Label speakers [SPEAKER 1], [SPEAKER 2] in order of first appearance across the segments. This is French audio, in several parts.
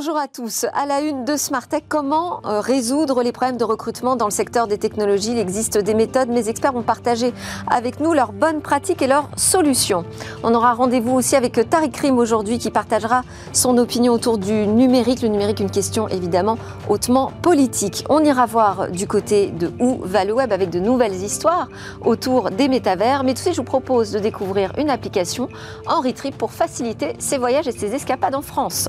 [SPEAKER 1] Bonjour à tous. À la une de Smartech, comment euh, résoudre les problèmes de recrutement dans le secteur des technologies? Il existe des méthodes. Mes experts vont partager avec nous leurs bonnes pratiques et leurs solutions. On aura rendez-vous aussi avec Tariq Krim aujourd'hui qui partagera son opinion autour du numérique. Le numérique, une question évidemment hautement politique. On ira voir du côté de où va le web avec de nouvelles histoires autour des métavers. Mais tout de suite, je vous propose de découvrir une application Henry Trip pour faciliter ses voyages et ses escapades en France.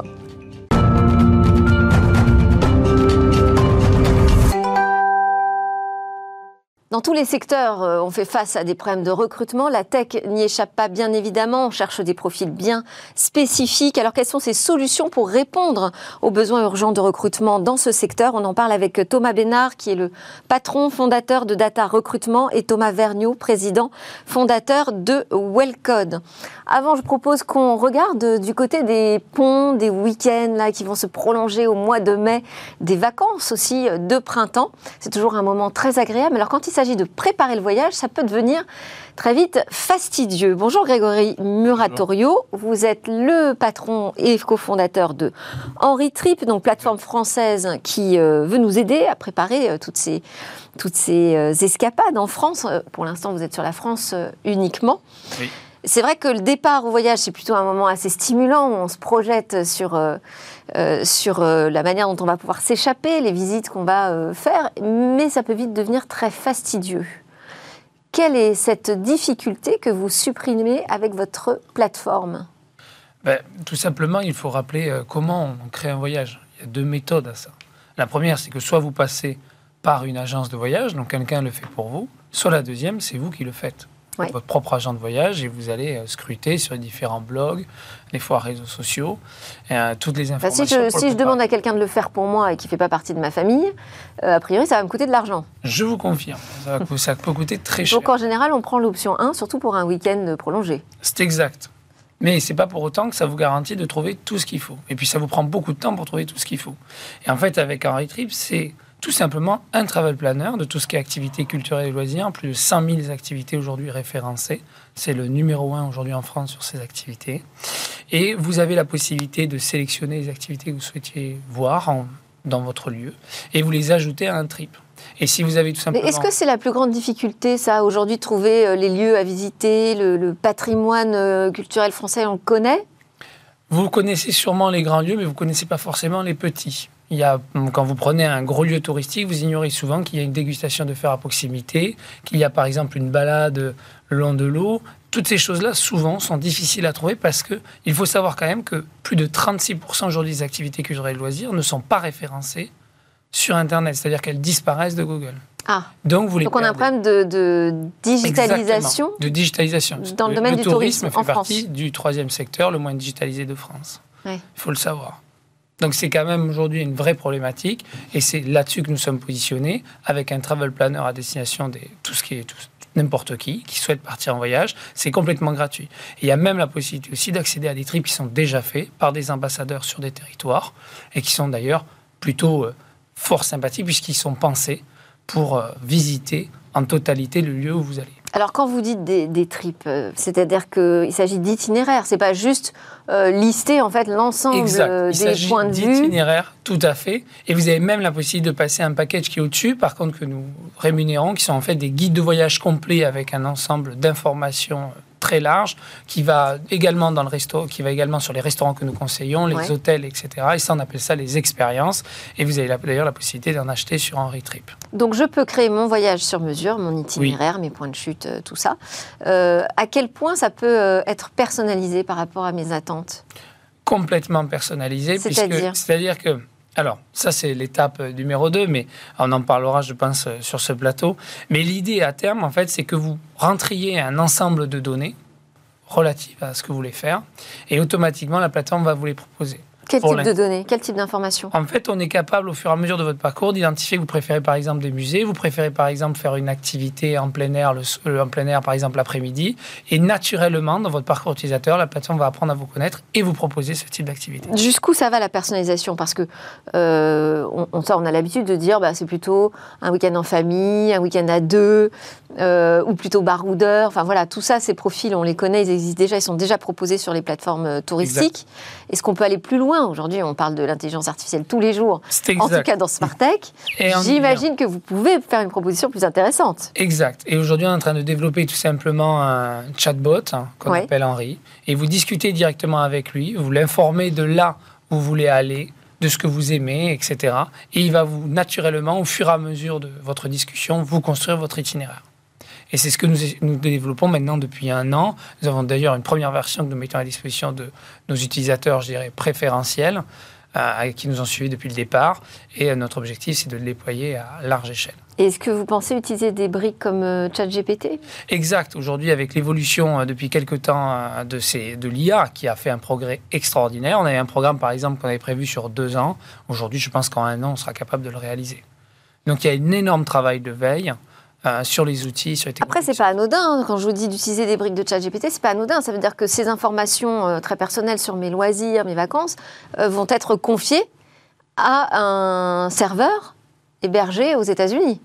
[SPEAKER 1] Dans tous les secteurs, euh, on fait face à des problèmes de recrutement. La tech n'y échappe pas, bien évidemment. On cherche des profils bien spécifiques. Alors, quelles sont ces solutions pour répondre aux besoins urgents de recrutement dans ce secteur? On en parle avec Thomas Bénard, qui est le patron fondateur de Data Recrutement, et Thomas Vergniaud, président fondateur de Wellcode. Avant, je propose qu'on regarde du côté des ponts, des week-ends là, qui vont se prolonger au mois de mai, des vacances aussi de printemps. C'est toujours un moment très agréable. Alors, quand il s'agit de préparer le voyage, ça peut devenir très vite fastidieux. Bonjour Grégory Muratorio, vous êtes le patron et cofondateur de Henry Trip, donc plateforme française qui euh, veut nous aider à préparer euh, toutes ces, toutes ces euh, escapades en France. Pour l'instant, vous êtes sur la France uniquement. C'est vrai que le départ au voyage, c'est plutôt un moment assez stimulant où on se projette sur, sur la manière dont on va pouvoir s'échapper, les visites qu'on va faire, mais ça peut vite devenir très fastidieux. Quelle est cette difficulté que vous supprimez avec votre plateforme?
[SPEAKER 2] Ben, Tout simplement, il faut rappeler euh, comment on crée un voyage. Il y a deux méthodes à ça. La première, c'est que soit vous passez par une agence de voyage, donc quelqu'un le fait pour vous, soit la deuxième, c'est vous qui le faites votre propre agent de voyage et vous allez euh, scruter sur les différents blogs, les fois réseaux sociaux, euh, toutes les informations.
[SPEAKER 1] si je, si je demande à quelqu'un de le faire pour moi et qui ne fait pas partie de ma famille, euh, a priori, ça va me coûter de l'argent.
[SPEAKER 2] Je vous confirme, ça, ça peut coûter très cher.
[SPEAKER 1] Donc en général, on prend l'option 1, surtout pour un week-end prolongé.
[SPEAKER 2] C'est exact. Mais ce n'est pas pour autant que ça vous garantit de trouver tout ce qu'il faut. Et puis ça vous prend beaucoup de temps pour trouver tout ce qu'il faut. Et en fait, avec Henry Trip, c'est tout simplement un travel planner de tout ce qui est activités culturelles et loisirs, plus de 100 000 activités aujourd'hui référencées. C'est le numéro un aujourd'hui en France sur ces activités. Et vous avez la possibilité de sélectionner les activités que vous souhaitiez voir dans votre lieu et vous les ajoutez à un trip. Et si vous avez tout simplement...
[SPEAKER 1] Est-ce que c'est la plus grande difficulté, ça, aujourd'hui, de trouver euh, les lieux à visiter, le, patrimoine euh, culturel français, on le connaît?
[SPEAKER 2] Vous connaissez sûrement les grands lieux, mais vous ne connaissez pas forcément les petits. Il y a, quand vous prenez un gros lieu touristique, vous ignorez souvent qu'il y a une dégustation de fer à proximité, qu'il y a par exemple une balade le long de l'eau. Toutes ces choses-là, souvent, sont difficiles à trouver parce que il faut savoir quand même que plus de 36% aujourd'hui des activités culturelles et loisirs ne sont pas référencées sur Internet, c'est-à-dire qu'elles disparaissent de Google.
[SPEAKER 1] Ah. Donc, vous les Donc on a un problème de, digitalisation.
[SPEAKER 2] de digitalisation.
[SPEAKER 1] Dans le, domaine du tourisme,
[SPEAKER 2] fait partie du troisième secteur le moins digitalisé de France. Il faut le savoir. Donc c'est quand même aujourd'hui une vraie problématique et c'est là-dessus que nous sommes positionnés avec un travel planner à destination de tout ce qui est n'importe qui qui souhaite partir en voyage, c'est complètement gratuit. il y a même la possibilité aussi d'accéder à des trips qui sont déjà faits par des ambassadeurs sur des territoires et qui sont d'ailleurs plutôt euh, fort sympathiques puisqu'ils sont pensés pour euh, visiter en totalité le lieu où vous allez.
[SPEAKER 1] Alors quand vous dites des, des tripes, euh, c'est-à-dire qu'il s'agit d'itinéraires, c'est pas juste euh, lister en fait l'ensemble euh, des points de vue.
[SPEAKER 2] d'itinéraires, tout à fait. Et vous avez même la possibilité de passer un package qui est au-dessus, par contre que nous rémunérons, qui sont en fait des guides de voyage complets avec un ensemble d'informations très large qui va également dans le resto, qui va également sur les restaurants que nous conseillons, les hôtels, etc. Et ça, on appelle ça les expériences. Et vous avez d'ailleurs la possibilité d'en acheter sur Henry Trip.
[SPEAKER 1] Donc, je peux créer mon voyage sur mesure, mon itinéraire, mes points de chute, euh, tout ça. Euh, à quel point ça peut euh, être personnalisé par rapport à mes attentes?
[SPEAKER 2] Complètement personnalisé. C'est-à-dire? que alors, ça, c'est l'étape numéro 2, mais on en parlera, je pense, sur ce plateau. Mais l'idée à terme, en fait, c'est que vous rentriez un ensemble de données relatives à ce que vous voulez faire, et automatiquement, la plateforme va vous les proposer.
[SPEAKER 1] Quel type de données Quel type d'informations?
[SPEAKER 2] En fait, on est capable, au fur et à mesure de votre parcours, d'identifier que vous préférez par exemple des musées, vous préférez par exemple faire une activité en plein air, le, euh, en plein air par exemple l'après-midi. Et naturellement, dans votre parcours utilisateur, la plateforme va apprendre à vous connaître et vous proposer ce type d'activité.
[SPEAKER 1] Jusqu'où ça va la personnalisation? Parce que euh, on, on, a l'habitude de dire bah, c'est plutôt un week-end en famille, un week-end à deux, euh, ou plutôt baroudeur. Enfin voilà, tout ça, ces profils, on les connaît, ils existent déjà, ils sont déjà proposés sur les plateformes touristiques. Est-ce qu'on peut aller plus loin. Aujourd'hui, on parle de l'intelligence artificielle tous les jours, en tout cas dans Smart Tech. J'imagine que vous pouvez faire une proposition plus intéressante.
[SPEAKER 2] Exact. Et aujourd'hui, on est en train de développer tout simplement un chatbot hein, qu'on appelle Henri. Et vous discutez directement avec lui, vous l'informez de là où vous voulez aller, de ce que vous aimez, etc. Et il va vous naturellement, au fur et à mesure de votre discussion, vous construire votre itinéraire. Et c'est ce que nous, nous, développons maintenant depuis un an. Nous avons d'ailleurs une première version que nous mettons à disposition de nos utilisateurs, je dirais, préférentiels, euh, qui nous ont suivis depuis le départ. Et euh, notre objectif, c'est de le déployer à large échelle.
[SPEAKER 1] Est-ce que vous pensez utiliser des briques comme euh, ChatGPT?
[SPEAKER 2] Exact. Aujourd'hui, avec l'évolution depuis quelques temps de, ces, de l'IA, qui a fait un progrès extraordinaire, on avait un programme, par exemple, qu'on avait prévu sur deux ans. Aujourd'hui, je pense qu'en un an, on sera capable de le réaliser. Donc il y a un énorme travail de veille euh, sur les outils, sur les.
[SPEAKER 1] Après, c'est pas anodin. Hein. Quand je vous dis d'utiliser des briques de chat GPT, c'est pas anodin. Ça veut dire que ces informations euh, très personnelles sur mes loisirs, mes vacances, euh, vont être confiées à un serveur hébergé aux États-Unis.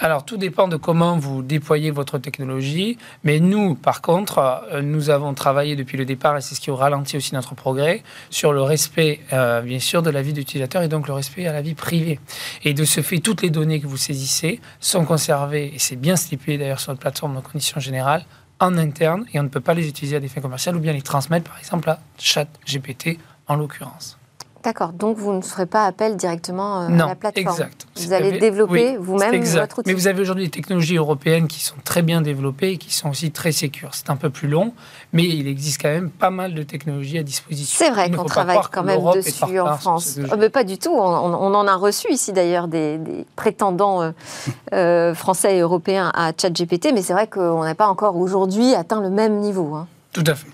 [SPEAKER 2] Alors, tout dépend de comment vous déployez votre technologie. Mais nous, par contre, euh, nous avons travaillé depuis le départ, et c'est ce qui ralentit aussi notre progrès, sur le respect, euh, bien sûr, de la vie d'utilisateur et donc le respect à la vie privée. Et de ce fait, toutes les données que vous saisissez sont conservées, et c'est bien stipulé d'ailleurs sur notre plateforme de conditions générales, en interne, et on ne peut pas les utiliser à des fins commerciales ou bien les transmettre, par exemple, à ChatGPT en l'occurrence.
[SPEAKER 1] D'accord, donc vous ne ferez pas appel directement euh,
[SPEAKER 2] à
[SPEAKER 1] la plateforme.
[SPEAKER 2] Exact.
[SPEAKER 1] Vous allez développer vous-même votre outil.
[SPEAKER 2] Mais vous avez aujourd'hui des technologies européennes qui sont très bien développées et qui sont aussi très sécures. C'est un peu plus long, mais il existe quand même pas mal de technologies à disposition.
[SPEAKER 1] C'est vrai qu'on travaille quand même dessus en France. Oh, mais pas du tout. On, en a reçu ici d'ailleurs des, prétendants euh, euh, français et européens à ChatGPT, mais c'est vrai qu'on n'a pas encore aujourd'hui atteint le même niveau. Hein.
[SPEAKER 2] Tout à fait.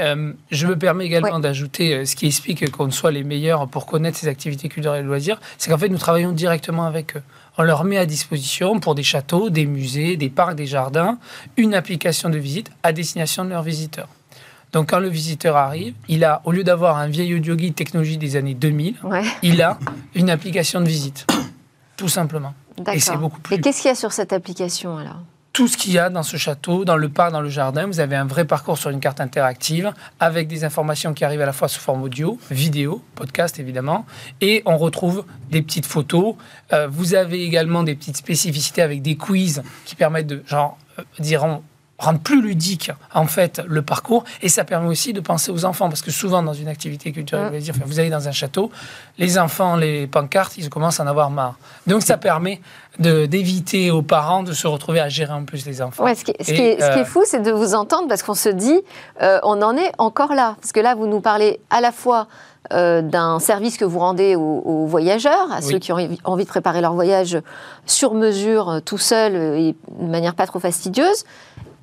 [SPEAKER 2] Euh, je me permets également d'ajouter euh, ce qui explique qu'on soit les meilleurs pour connaître ces activités culturelles et loisirs, c'est qu'en fait nous travaillons directement avec eux. On leur met à disposition pour des châteaux, des musées, des parcs, des jardins, une application de visite à destination de leurs visiteurs. Donc quand le visiteur arrive, il a, au lieu d'avoir un vieil audio guide technologie des années 2000, il a une application de visite, tout simplement.
[SPEAKER 1] Et c'est beaucoup plus. Et qu'est-ce qu'il y a sur cette application alors?
[SPEAKER 2] Tout ce qu'il y a dans ce château, dans le parc, dans le jardin. Vous avez un vrai parcours sur une carte interactive avec des informations qui arrivent à la fois sous forme audio, vidéo, podcast évidemment, et on retrouve des petites photos. Euh, vous avez également des petites spécificités avec des quiz qui permettent de, genre, euh, rendre plus ludique en fait le parcours et ça permet aussi de penser aux enfants parce que souvent dans une activité culturelle vous allez dans un château les enfants les pancartes ils commencent à en avoir marre donc ça permet d'éviter aux parents de se retrouver à gérer en plus les enfants
[SPEAKER 1] ce, qui, est, euh, fou c'est de vous entendre parce qu'on se dit euh, on en est encore là parce que là vous nous parlez à la fois euh, d'un service que vous rendez aux, voyageurs, à ceux qui ont envie de préparer leur voyage sur mesure, tout seul et de manière pas trop fastidieuse.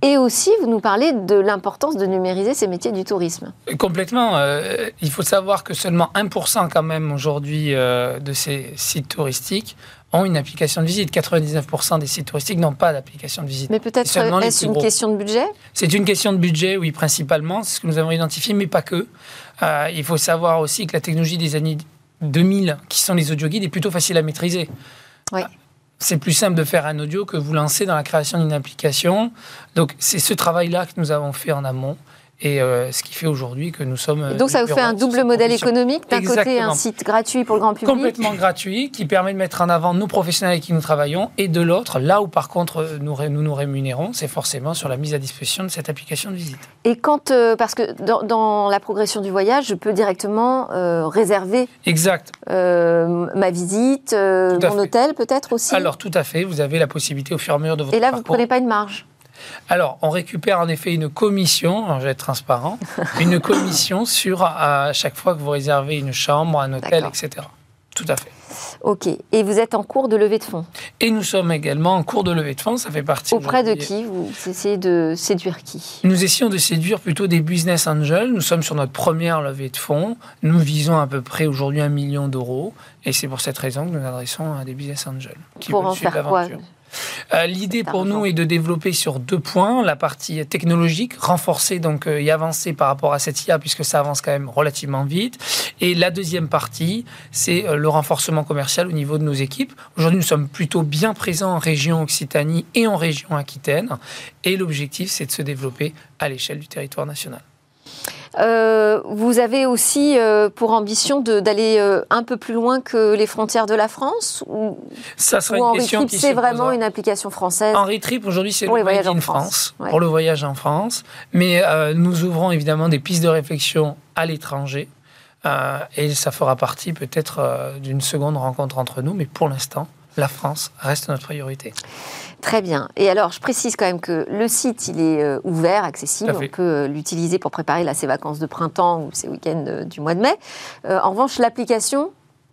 [SPEAKER 1] Et aussi, vous nous parlez de l'importance de numériser ces métiers du tourisme.
[SPEAKER 2] Complètement. Euh, il faut savoir que seulement 1% quand même aujourd'hui euh, de ces sites touristiques ont une application de visite. 99% des sites touristiques n'ont pas d'application de visite.
[SPEAKER 1] Mais peut-être est-ce une question de budget?
[SPEAKER 2] C'est une question de budget, oui, principalement. C'est ce que nous avons identifié, mais pas que. Euh, il faut savoir aussi que la technologie des années 2000, qui sont les audio guides, est plutôt facile à maîtriser.
[SPEAKER 1] Oui
[SPEAKER 2] c'est plus simple de faire un audio que vous lancer dans la création d'une application. Donc c'est ce travail-là que nous avons fait en amont et euh, ce qui fait aujourd'hui que nous sommes.
[SPEAKER 1] Euh, donc ça vous fait un double modèle économique. D'un côté, un site gratuit pour le grand public.
[SPEAKER 2] Complètement gratuit, qui permet de mettre en avant nos professionnels avec qui nous travaillons. Et de l'autre, là où par contre euh, nous nous, nous rémunérons, c'est forcément sur la mise à disposition de cette application de visite.
[SPEAKER 1] Et quand, parce que dans, la progression du voyage, je peux directement réserver
[SPEAKER 2] exact.
[SPEAKER 1] ma visite, mon hôtel peut-être aussi?
[SPEAKER 2] Alors tout à fait, vous avez la possibilité au fur et à mesure de votre
[SPEAKER 1] Et là, vous ne prenez pas une marge
[SPEAKER 2] alors, on récupère en effet une commission, je vais être transparent, une commission sur à chaque fois que vous réservez une chambre, un hôtel, etc. Tout à fait.
[SPEAKER 1] Ok. Et vous êtes en cours de levée de fonds?
[SPEAKER 2] Et nous sommes également en cours de levée de fonds. Ça fait partie.
[SPEAKER 1] Auprès de qui Vous essayez de séduire qui?
[SPEAKER 2] Nous essayons de séduire plutôt des business angels. Nous sommes sur notre première levée de fonds. Nous visons à peu près aujourd'hui un million d'euros. Et c'est pour cette raison que nous adressons à des business angels.
[SPEAKER 1] Qui pour en faire quoi?
[SPEAKER 2] Euh, l'idée pour nous est de développer sur deux points la partie technologique, renforcer donc euh, et avancer par rapport à cette IA puisque ça avance quand même relativement vite. Et la deuxième partie, c'est euh, le renforcement commercial au niveau de nos équipes. Aujourd'hui, nous sommes plutôt bien présents en région Occitanie et en région Aquitaine. Et l'objectif, c'est de se développer à l'échelle du territoire national.
[SPEAKER 1] Euh, vous avez aussi euh, pour ambition d'aller euh, un peu plus loin que les frontières de la France ou,
[SPEAKER 2] Ça sera une question qui
[SPEAKER 1] c'est vraiment une application française
[SPEAKER 2] Henri Trip, aujourd'hui, c'est le voyage en France, pour le voyage en France. Mais nous ouvrons évidemment des pistes de réflexion à l'étranger. et ça fera partie peut-être d'une seconde rencontre entre nous. Mais pour l'instant, la France reste notre priorité.
[SPEAKER 1] Très bien. Et alors, je précise quand même que le site, il est euh, ouvert, accessible. On peut euh, l'utiliser pour préparer là, ses vacances de printemps ou ses week-ends euh, du mois de mai. en revanche, l'application,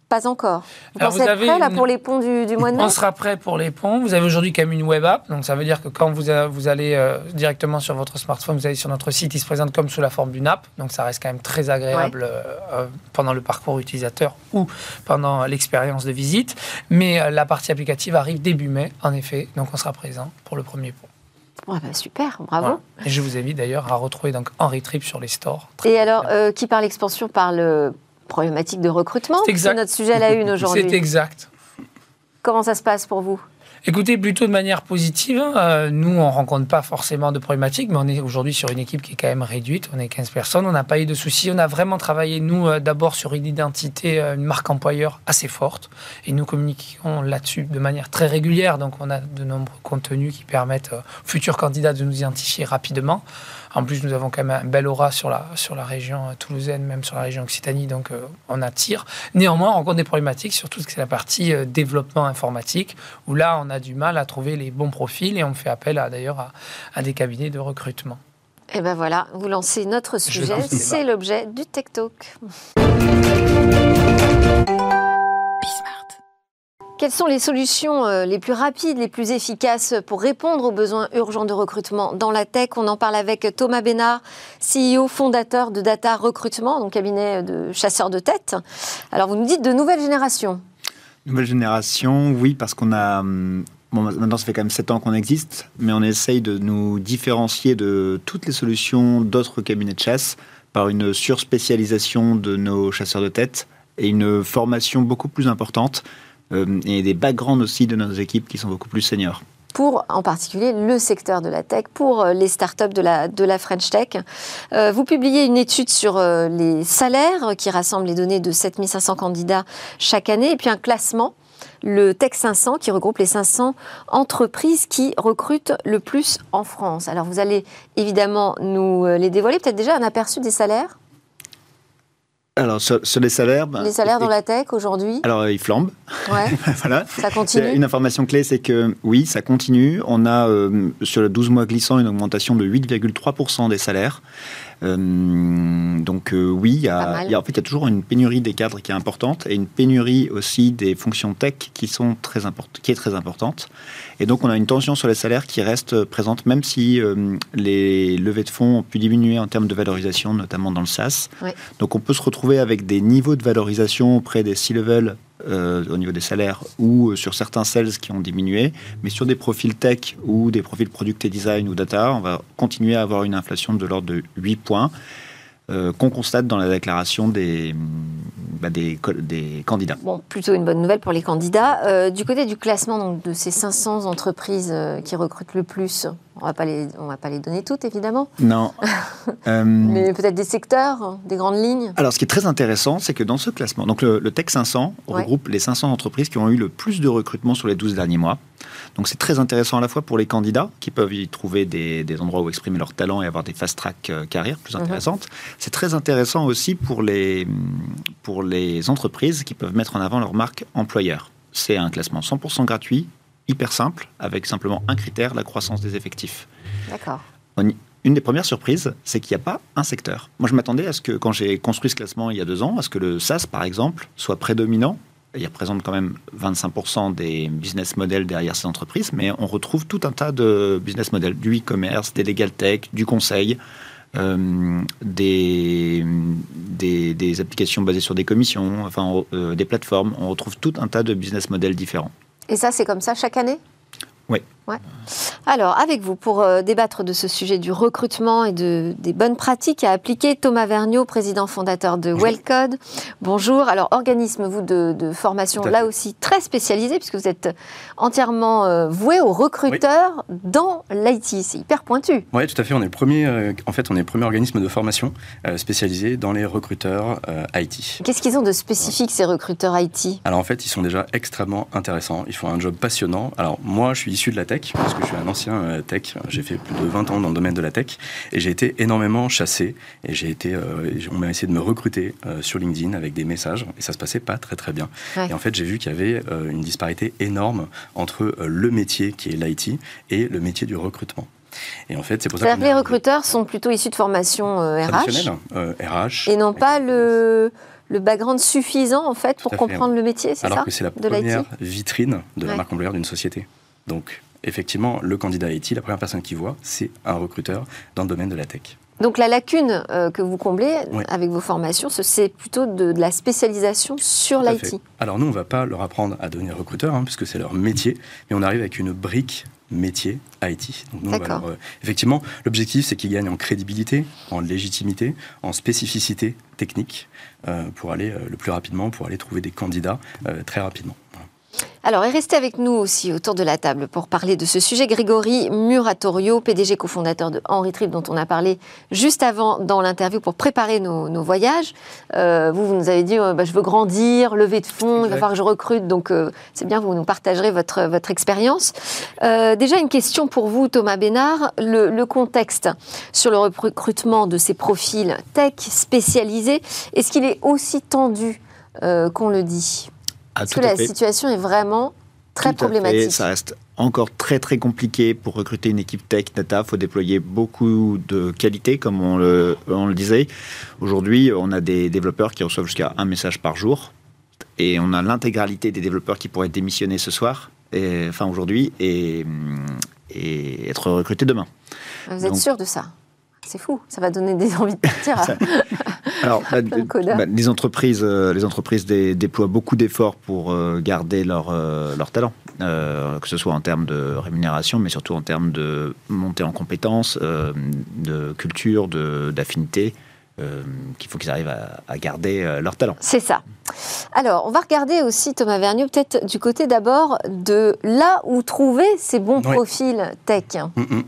[SPEAKER 1] pas encore. Vous pensez être prêt là, pour les ponts du, mois de mai
[SPEAKER 2] On sera prêt pour les ponts. Vous avez aujourd'hui quand même une web app. Donc ça veut dire que quand vous, vous allez euh, directement sur votre smartphone, vous allez sur notre site, il se présente comme sous la forme d'une app. Donc ça reste quand même très agréable euh, euh, pendant le parcours utilisateur ou pendant l'expérience de visite. Mais la partie applicative arrive début mai, en effet. Donc on sera présent pour le premier pont.
[SPEAKER 1] bah super, bravo.
[SPEAKER 2] Et je vous invite d'ailleurs à retrouver donc Henri Trip sur les stores.
[SPEAKER 1] Et alors, qui parle expansion parle problématique de recrutement. C'est notre sujet à la une aujourd'hui.
[SPEAKER 2] C'est exact.
[SPEAKER 1] Comment ça se passe pour vous?
[SPEAKER 2] Écoutez, plutôt de manière positive. Euh, nous, on ne rencontre pas forcément de problématiques, mais on est aujourd'hui sur une équipe qui est quand même réduite. On est 15 personnes, on n'a pas eu de soucis. On a vraiment travaillé, nous, euh, d'abord sur une identité, euh, une marque employeur assez forte. Et nous communiquons là-dessus de manière très régulière. Donc, on a de nombreux contenus qui permettent aux futurs candidats de nous identifier rapidement. En plus, nous avons quand même un bel aura sur la, sur la région toulousaine, même sur la région Occitanie, donc on attire. Néanmoins, on rencontre des problématiques, surtout que c'est la partie développement informatique, où là, on a du mal à trouver les bons profils et on fait appel d'ailleurs à, des cabinets de recrutement.
[SPEAKER 1] Et ben voilà, vous lancez notre sujet, c'est l'objet du Tech Talk. Quelles sont les solutions euh, les plus rapides, les plus efficaces pour répondre aux besoins urgents de recrutement dans la tech? On en parle avec Thomas Bénard, CEO fondateur de Data Recrutement, donc cabinet de chasseurs de tête. Alors vous nous dites de nouvelles générations.
[SPEAKER 3] Nouvelle génération, oui, parce qu'on a. Hum, bon, maintenant, ça fait quand même 7 ans qu'on existe, mais on essaye de nous différencier de toutes les solutions d'autres cabinets de chasse par une surspécialisation de nos chasseurs de tête et une formation beaucoup plus importante et des backgrounds aussi de nos équipes qui sont beaucoup plus seniors
[SPEAKER 1] pour en particulier le secteur de la tech, pour euh, les startups de la, de la French Tech. Euh, vous publiez une étude sur euh, les salaires qui rassemble les données de 7500 candidats chaque année et puis un classement le Tech 500 qui regroupe les 500 entreprises qui recrutent le plus en France. Alors vous allez évidemment nous les dévoiler, peut-être déjà un aperçu des salaires?
[SPEAKER 3] Alors, sur, les salaires. Ben,
[SPEAKER 1] les salaires dans la tech aujourd'hui
[SPEAKER 3] Alors, ils flambent.
[SPEAKER 1] Ouais. voilà. Ça continue.
[SPEAKER 3] Une information clé, c'est que oui, ça continue. On a, euh, sur le 12 mois glissant, une augmentation de 8,3% des salaires. Euh, donc euh, oui, il y, a, en fait, il y a toujours une pénurie des cadres qui est importante et une pénurie aussi des fonctions tech qui, sont très qui est très importante. Et donc on a une tension sur les salaires qui reste présente, même si euh, les levées de fonds ont pu diminuer en termes de valorisation, notamment dans le SaaS. Donc on peut se retrouver avec des niveaux de valorisation auprès des C-level euh, au niveau des salaires ou sur certains sales qui ont diminué, mais sur des profils tech ou des profils product et design ou data, on va continuer à avoir une inflation de l'ordre de 8 points. Euh, qu'on constate dans la déclaration des, bah, des, candidats.
[SPEAKER 1] Bon, plutôt une bonne nouvelle pour les candidats. Euh, du côté du classement donc, de ces 500 entreprises qui recrutent le plus, on va pas les, on va pas les donner toutes, évidemment.
[SPEAKER 3] Non.
[SPEAKER 1] Euh, Mais peut-être des secteurs, des grandes lignes.
[SPEAKER 3] Alors, ce qui est très intéressant, c'est que dans ce classement, donc le, Tech 500 regroupe les 500 entreprises qui ont eu le plus de recrutement sur les 12 derniers mois. Donc, c'est très intéressant à la fois pour les candidats qui peuvent y trouver des, endroits où exprimer leur talent et avoir des fast track euh, carrières plus mhm. intéressantes. C'est très intéressant aussi pour les, pour les entreprises qui peuvent mettre en avant leur marque employeur. C'est un classement 100% gratuit, hyper simple, avec simplement un critère, la croissance des effectifs.
[SPEAKER 1] D'accord.
[SPEAKER 3] Une des premières surprises, c'est qu'il n'y a pas un secteur. Moi, je m'attendais à ce que, quand j'ai construit ce classement il y a deux ans, à ce que le SaaS, par exemple, soit prédominant. Il représente quand même 25% des business models derrière ces entreprises, mais on retrouve tout un tas de business models, du e-commerce, des legal tech, du conseil, euh, des, des, applications basées sur des commissions, enfin des plateformes. On retrouve tout un tas de business models différents.
[SPEAKER 1] Et ça, c'est comme ça chaque année?
[SPEAKER 3] Oui.
[SPEAKER 1] Alors, avec vous, pour euh, débattre de ce sujet du recrutement et de, des bonnes pratiques à appliquer, Thomas Vergniaud, président fondateur de Wellcode. Bonjour. Alors, organisme, vous, de, formation, là aussi très spécialisé, puisque vous êtes entièrement euh, voué aux recruteurs dans l'IT. C'est hyper pointu.
[SPEAKER 4] Oui, tout à fait. On est le premier, euh, en fait, on est le premier organisme de formation spécialisé dans les recruteurs IT.
[SPEAKER 1] Qu'est-ce qu'ils ont de spécifique, ces recruteurs IT
[SPEAKER 4] Alors, en fait, ils sont déjà extrêmement intéressants. Ils font un job passionnant. Alors, moi, je suis issu de la tech, parce que je suis un ancien euh, tech. J'ai fait plus de 20 ans dans le domaine de la tech et j'ai été énormément chassé et j'ai été, euh, on m'a essayé de me recruter euh, sur LinkedIn avec des messages et ça se passait pas très très bien. Et en fait, j'ai vu qu'il y avait une disparité énorme entre le métier qui est l'IT et le métier du recrutement.
[SPEAKER 1] Et en fait, c'est pour ça que les recruteurs sont plutôt issus de formation RH,
[SPEAKER 4] RH,
[SPEAKER 1] et non pas le le background suffisant en fait pour comprendre le métier, c'est ça
[SPEAKER 4] Alors que c'est la première vitrine de la marque employeur d'une société. Donc effectivement, le candidat IT, la première personne qu'il voit, c'est un recruteur dans le domaine de la tech.
[SPEAKER 1] Donc la lacune euh, que vous comblez avec vos formations, c'est plutôt de, la spécialisation sur l'IT.
[SPEAKER 4] Alors nous, on ne va pas leur apprendre à devenir recruteur, hein, puisque c'est leur métier, mais on arrive avec une brique métier IT. Donc euh, effectivement, l'objectif, c'est qu'ils gagnent en crédibilité, en légitimité, en spécificité technique, euh, pour aller le plus rapidement, pour aller trouver des candidats très rapidement.
[SPEAKER 1] Alors, et restez avec nous aussi autour de la table pour parler de ce sujet. Grégory Muratorio, PDG cofondateur de Henry Trip, dont on a parlé juste avant dans l'interview pour préparer nos, voyages. Euh, vous, vous nous avez dit, euh, bah, je veux grandir, lever de fonds, il va falloir que je recrute. Donc, euh, c'est bien, vous nous partagerez votre, votre expérience. déjà, une question pour vous, Thomas Bénard. Le, le contexte sur le recrutement de ces profils tech spécialisés, est-ce qu'il est aussi tendu qu'on le dit? Ah, Parce que la situation est vraiment très problématique.
[SPEAKER 3] Ça reste encore très très compliqué pour recruter une équipe tech data. Il faut déployer beaucoup de qualité, comme on le, on le disait. Aujourd'hui, on a des développeurs qui reçoivent jusqu'à un message par jour. Et on a l'intégralité des développeurs qui pourraient démissionner ce soir, et, enfin aujourd'hui, et, et être recrutés demain.
[SPEAKER 1] Vous êtes sûr de ça? C'est fou, ça va donner des envies de partir.
[SPEAKER 3] Alors, bah, bah, les entreprises, euh, les entreprises déploient beaucoup d'efforts pour euh, garder leur, euh, leur talent, que ce soit en termes de rémunération, mais surtout en termes de montée en compétences, de culture, d'affinité. qu'il faut qu'ils arrivent à, garder leur talent.
[SPEAKER 1] C'est ça. Alors, on va regarder aussi, Thomas Vernieux, peut-être du côté d'abord de là où trouver ces bons profils tech. Mm, mm.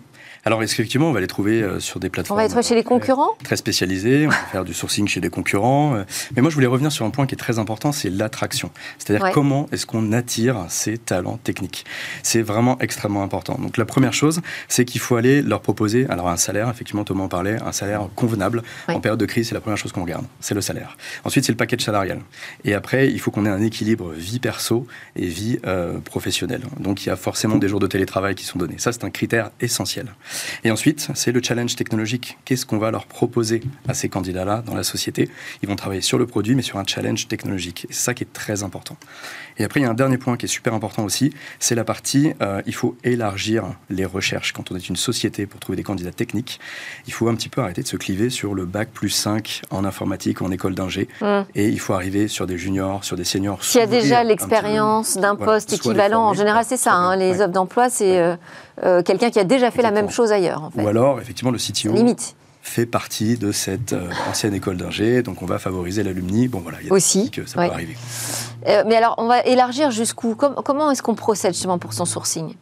[SPEAKER 4] Alors effectivement, on va les trouver euh, sur des plateformes.
[SPEAKER 1] On va être chez les concurrents?
[SPEAKER 4] Très spécialisées, on va faire du sourcing chez des concurrents. Euh. Mais moi, je voulais revenir sur un point qui est très important, c'est l'attraction. C'est-à-dire comment est-ce qu'on attire ces talents techniques? C'est vraiment extrêmement important. Donc la première chose, c'est qu'il faut aller leur proposer, alors un salaire, effectivement Thomas en parlait, un salaire convenable. En période de crise, c'est la première chose qu'on regarde, c'est le salaire. Ensuite, c'est le package salarial. Et après, il faut qu'on ait un équilibre vie perso et vie euh, professionnelle. Donc il y a forcément des jours de télétravail qui sont donnés. Ça, c'est un critère essentiel. Et ensuite, c'est le challenge technologique. Qu'est-ce qu'on va leur proposer à ces candidats-là dans la société? Ils vont travailler sur le produit, mais sur un challenge technologique. Et c'est ça qui est très important. Et après, il y a un dernier point qui est super important aussi, c'est la partie, euh, il faut élargir les recherches. Quand on est une société pour trouver des candidats techniques, il faut un petit peu arrêter de se cliver sur le bac plus 5 en informatique en école d'ingé. Mmh. Et il faut arriver sur des juniors, sur des seniors.
[SPEAKER 1] Qui a déjà l'expérience d'un poste équivalent. En général, c'est ça. Hein, les offres d'emploi, c'est euh, euh, quelqu'un qui a déjà fait la même chose ailleurs. En fait.
[SPEAKER 4] Ou alors, effectivement, le CTO. Limite fait partie de cette euh, ancienne école d'ingé, donc on va favoriser l'alumni. Bon voilà, il y a
[SPEAKER 1] aussi
[SPEAKER 4] que ça peut arriver.
[SPEAKER 1] Euh, mais alors, on va élargir jusqu'où? Comment est-ce qu'on procède justement pour son sourcing?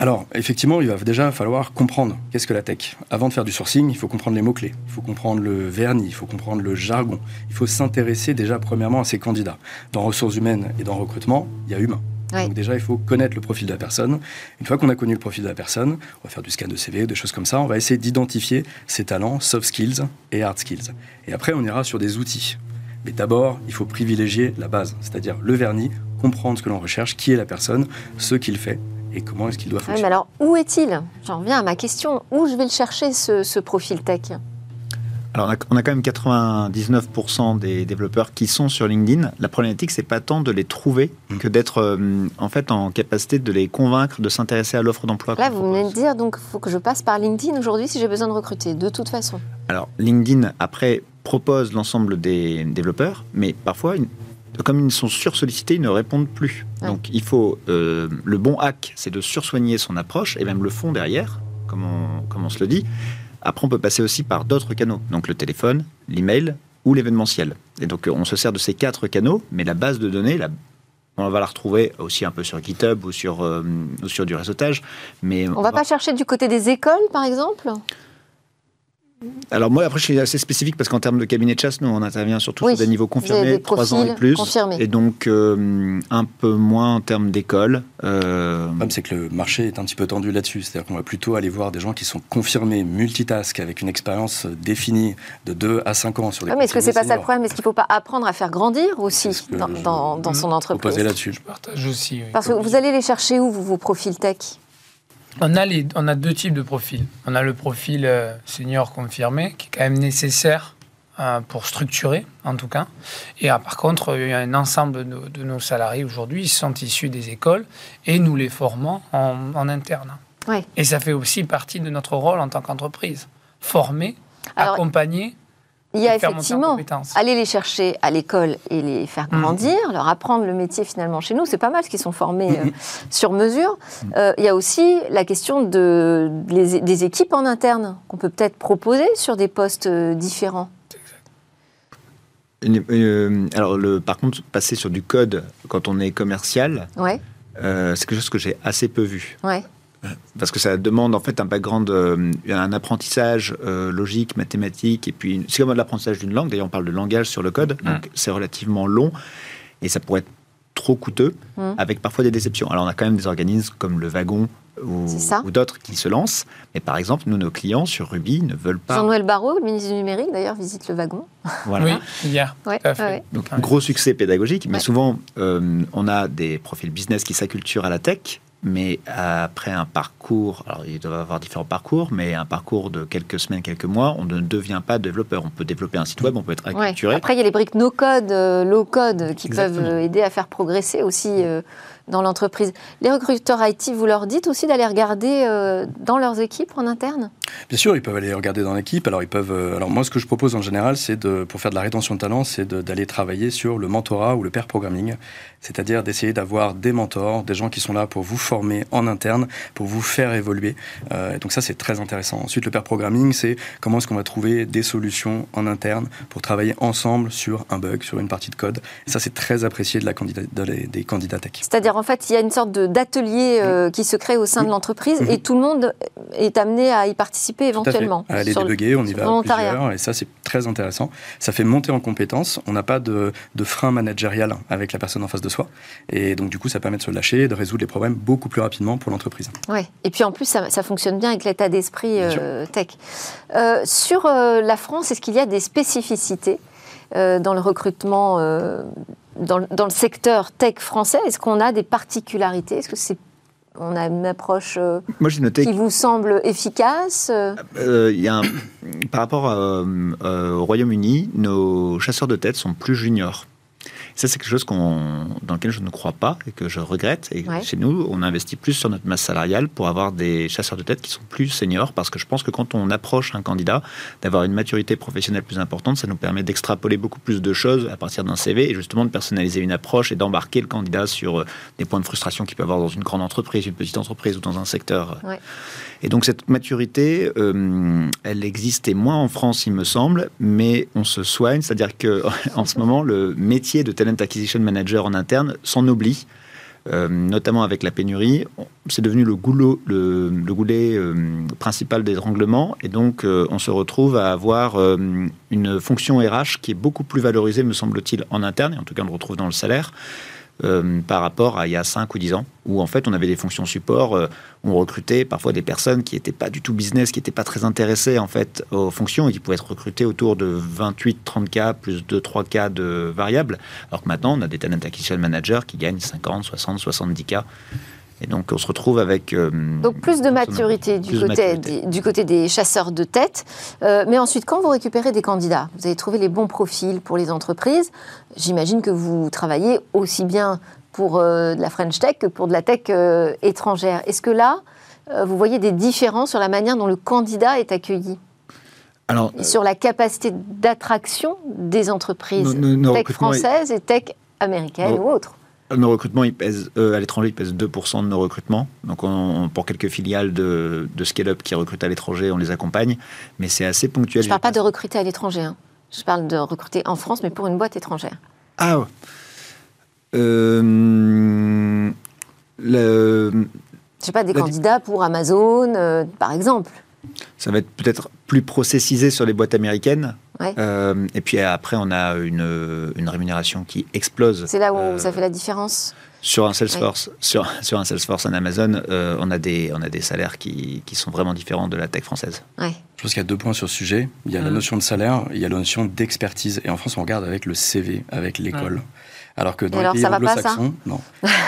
[SPEAKER 4] Alors, effectivement, il va déjà falloir comprendre qu'est-ce que la tech. Avant de faire du sourcing, il faut comprendre les mots-clés, il faut comprendre le vernis, il faut comprendre le jargon, il faut s'intéresser déjà premièrement à ces candidats. Dans ressources humaines et dans recrutement, il y a humain. Donc déjà, il faut connaître le profil de la personne. Une fois qu'on a connu le profil de la personne, on va faire du scan de CV, des choses comme ça. On va essayer d'identifier ses talents, soft skills et hard skills. Et après, on ira sur des outils. Mais d'abord, il faut privilégier la base, c'est-à-dire le vernis, comprendre ce que l'on recherche, qui est la personne, ce qu'il fait et comment est-ce qu'il doit fonctionner.
[SPEAKER 1] mais alors, où est-il? J'en reviens à ma question. Où je vais le chercher, ce, ce profil tech?
[SPEAKER 3] Alors, on a, quand même 99% des développeurs qui sont sur LinkedIn. La problématique, c'est pas tant de les trouver mm. que d'être euh, en fait en capacité de les convaincre de s'intéresser à l'offre d'emploi.
[SPEAKER 1] Là, vous venez de dire donc il faut que je passe par LinkedIn aujourd'hui si j'ai besoin de recruter, de toute façon.
[SPEAKER 3] Alors, LinkedIn après propose l'ensemble des développeurs, mais parfois comme ils sont sursollicités, ils ne répondent plus. Donc il faut euh, le bon hack, c'est de sursoigner son approche et même le fond derrière, comme on, comme on se le dit. Après, on peut passer aussi par d'autres canaux, donc le téléphone, l'email ou l'événementiel. Et donc on se sert de ces quatre canaux, mais la base de données, la, on va la retrouver aussi un peu sur GitHub ou sur, euh, ou sur du réseautage. Mais
[SPEAKER 1] on ne va pas chercher du côté des écoles, par exemple?
[SPEAKER 3] Alors moi, après, je suis assez spécifique parce qu'en termes de cabinet de chasse, nous, on intervient surtout sur des niveaux confirmés, 3 ans et plus. Et donc, euh, un peu moins en termes d'école.
[SPEAKER 4] Euh... Le problème, c'est que le marché est un petit peu tendu là-dessus. C'est-à-dire qu'on va plutôt aller voir des gens qui sont confirmés, multitask, avec une expérience définie de 2 à 5 ans sur les
[SPEAKER 1] oui, Mais est-ce que c'est pas ça le problème? Est-ce qu'il ne faut pas apprendre à faire grandir aussi dans, dans, son entreprise?
[SPEAKER 4] là-dessus.
[SPEAKER 2] Je partage aussi.
[SPEAKER 1] Parce que vous allez les chercher où, vous, vos profils tech?
[SPEAKER 2] On a, les, on a deux types de profils. On a le profil euh, senior confirmé, qui est quand même nécessaire euh, pour structurer, en tout cas. Et ah, par contre, il y a un ensemble de, nos salariés aujourd'hui, ils sont issus des écoles et nous les formons en, interne. Et ça fait aussi partie de notre rôle en tant qu'entreprise. Former, accompagner
[SPEAKER 1] il y a effectivement aller les chercher à l'école et les faire mmh. grandir, leur apprendre le métier finalement chez nous. C'est pas mal ce qu'ils sont formés euh, mmh. sur mesure. Mmh. Euh, il y a aussi la question de, des équipes en interne qu'on peut peut-être proposer sur des postes euh, différents.
[SPEAKER 3] alors, le, par contre, passer sur du code quand on est commercial,
[SPEAKER 1] ouais.
[SPEAKER 3] c'est quelque chose que j'ai assez peu vu.
[SPEAKER 1] Ouais
[SPEAKER 3] parce que ça demande en fait un background, euh, un apprentissage euh, logique, mathématique, et puis c'est comme l'apprentissage d'une langue. D'ailleurs, on parle de langage sur le code, donc c'est relativement long et ça pourrait être trop coûteux, avec parfois des déceptions. Alors, on a quand même des organismes comme le Wagon ou, d'autres qui se lancent, mais par exemple, nous, nos clients sur Ruby ne veulent pas.
[SPEAKER 1] Jean-Noël Barrot, le ministre du numérique, d'ailleurs, visite le Wagon.
[SPEAKER 2] Voilà. Oui, hier.
[SPEAKER 3] Donc, un gros succès pédagogique, mais souvent, euh, on a des profils business qui s'acculturent à la tech mais après un parcours, alors il doit y avoir différents parcours, mais un parcours de quelques semaines, quelques mois, on ne devient pas développeur. On peut développer un site web, on peut être acculturé.
[SPEAKER 1] Après, il y a les briques no-code, euh, low-code qui peuvent aider à faire progresser aussi euh, dans l'entreprise. Les recruteurs IT, vous leur dites aussi d'aller regarder euh, dans leurs équipes en interne?
[SPEAKER 4] Bien sûr, ils peuvent aller regarder dans l'équipe. Alors, ils peuvent. alors, moi, ce que je propose en général, c'est de, pour faire de la rétention de talent, c'est d'aller travailler sur le mentorat ou le pair programming, c'est-à-dire d'essayer d'avoir des mentors, des gens qui sont là pour vous former en interne, pour vous faire évoluer. Euh, et donc ça, c'est très intéressant. Ensuite, le pair programming, c'est comment est-ce qu'on va trouver des solutions en interne pour travailler ensemble sur un bug, sur une partie de code. Et ça, c'est très apprécié de la des candidats tech.
[SPEAKER 1] C'est-à-dire, en fait, il y a une sorte d'atelier euh, qui se crée au sein de l'entreprise et tout le monde est amené à y participer éventuellement.
[SPEAKER 4] À, aller débugger, on y va plusieurs, et ça, c'est très intéressant. Ça fait monter en compétences. On n'a pas de, de frein managérial avec la personne en face de soi. Et donc, du coup, ça permet de se lâcher, de résoudre les problèmes beaucoup plus rapidement pour l'entreprise.
[SPEAKER 1] Oui, et puis en plus, ça, fonctionne bien avec l'état d'esprit euh, tech. Euh, sur la France, est-ce qu'il y a des spécificités dans le recrutement dans, dans, le secteur tech français Est-ce qu'on a des particularités? Est-ce que c'est on a une approche Moi, noté qui vous semble efficace?
[SPEAKER 3] Il y a Par rapport au Royaume-Uni, nos chasseurs de tête sont plus juniors. Ça, c'est quelque chose dans lequel je ne crois pas et que je regrette. Et chez nous, on investit plus sur notre masse salariale pour avoir des chasseurs de tête qui sont plus seniors parce que je pense que quand on approche un candidat, d'avoir une maturité professionnelle plus importante, ça nous permet d'extrapoler beaucoup plus de choses à partir d'un CV et justement de personnaliser une approche et d'embarquer le candidat sur euh, des points de frustration qu'il peut avoir dans une grande entreprise, une petite entreprise ou dans un secteur. Et donc cette maturité, euh, elle existait moins en France, il me semble, mais on se soigne, c'est-à-dire que en ce moment, le métier de talent acquisition manager en interne s'en oublie. Euh, notamment avec la pénurie, c'est devenu le, goulot, le, goulet euh, principal des et donc on se retrouve à avoir une fonction RH qui est beaucoup plus valorisée, me semble-t-il, en interne, et en tout cas on le retrouve dans le salaire, euh, par rapport à il y a 5 ou 10 ans, où en fait on avait des fonctions support, euh, on recrutait parfois des personnes qui n'étaient pas du tout business, qui n'étaient pas très intéressées en fait aux fonctions et qui pouvaient être recrutées autour de 28-30 cas plus 2-3 cas de variables, alors que maintenant on a des talent acquisition managers qui gagnent 50, 60, 70 cas. Et donc on se retrouve avec...
[SPEAKER 1] Euh, donc plus de maturité, du, côté, Des, du côté des chasseurs de tête. Euh, mais ensuite, quand vous récupérez des candidats, vous avez trouvé les bons profils pour les entreprises, j'imagine que vous travaillez aussi bien pour euh, de la French Tech que pour de la tech étrangère. Est-ce que là, vous voyez des différences sur la manière dont le candidat est accueilli alors, sur la capacité d'attraction des entreprises tech françaises et tech américaines ou autres?
[SPEAKER 3] Nos recrutements, ils pèsent, euh, à l'étranger, ils pèsent 2% de nos recrutements. Donc, pour quelques filiales de, de scale-up qui recrutent à l'étranger, on les accompagne. Mais c'est assez ponctuel.
[SPEAKER 1] Je ne parle pas de recruter à l'étranger. Hein. Je parle de recruter en France, mais pour une boîte étrangère.
[SPEAKER 3] Ah, euh, le,
[SPEAKER 1] Je sais pas, des candidats pour Amazon, euh, par exemple.
[SPEAKER 3] Ça va être peut-être plus processisé sur les boîtes américaines. Euh, et puis après, on a une, une rémunération qui explose.
[SPEAKER 1] C'est là où euh, ça fait la différence
[SPEAKER 3] sur un Salesforce, sur, sur un Salesforce en Amazon, euh, on, a des, on a des salaires qui, qui, sont vraiment différents de la tech française.
[SPEAKER 4] Je pense qu'il y a deux points sur ce sujet. Il y a la mm. notion de salaire, il y a la notion d'expertise. Et en France, on regarde avec le CV, avec l'école. Alors que dans les pays anglo-saxons, non.